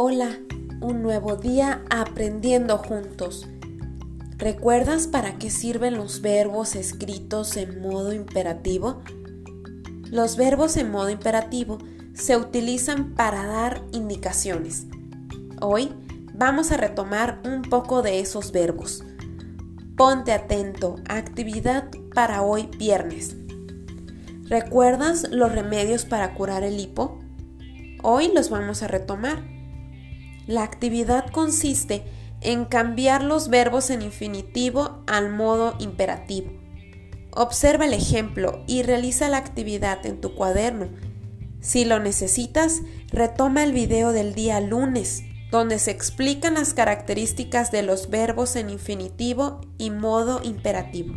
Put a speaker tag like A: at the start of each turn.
A: Hola, un nuevo día aprendiendo juntos. ¿Recuerdas para qué sirven los verbos escritos en modo imperativo? Los verbos en modo imperativo se utilizan para dar indicaciones. Hoy vamos a retomar un poco de esos verbos. Ponte atento, actividad para hoy viernes. ¿Recuerdas los remedios para curar el hipo? Hoy los vamos a retomar. La actividad consiste en cambiar los verbos en infinitivo al modo imperativo. Observa el ejemplo y realiza la actividad en tu cuaderno. Si lo necesitas, retoma el video del día lunes, donde se explican las características de los verbos en infinitivo y modo imperativo.